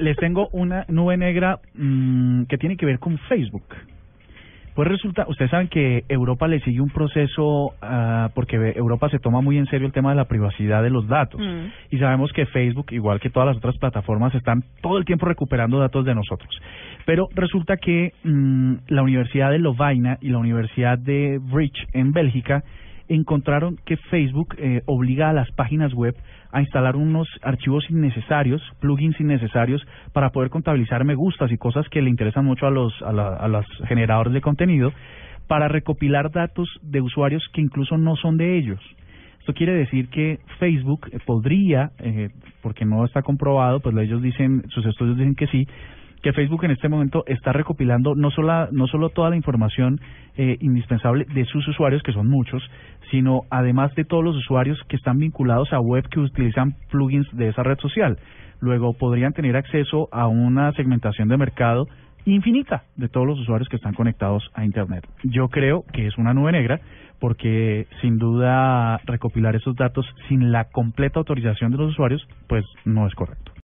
les tengo una nube negra mmm, que tiene que ver con Facebook. Pues resulta, ustedes saben que Europa le sigue un proceso uh, porque Europa se toma muy en serio el tema de la privacidad de los datos. Mm. Y sabemos que Facebook, igual que todas las otras plataformas, están todo el tiempo recuperando datos de nosotros. Pero resulta que mmm, la Universidad de Lovaina y la Universidad de Bridge en Bélgica encontraron que Facebook eh, obliga a las páginas web a instalar unos archivos innecesarios, plugins innecesarios, para poder contabilizar me gustas y cosas que le interesan mucho a los, a, a los generadores de contenido, para recopilar datos de usuarios que incluso no son de ellos. Esto quiere decir que Facebook eh, podría, eh, porque no está comprobado, pues ellos dicen, sus estudios dicen que sí, que Facebook en este momento está recopilando no solo, no solo toda la información eh, indispensable de sus usuarios, que son muchos, sino además de todos los usuarios que están vinculados a web que utilizan plugins de esa red social. Luego podrían tener acceso a una segmentación de mercado infinita de todos los usuarios que están conectados a Internet. Yo creo que es una nube negra porque sin duda recopilar esos datos sin la completa autorización de los usuarios pues no es correcto.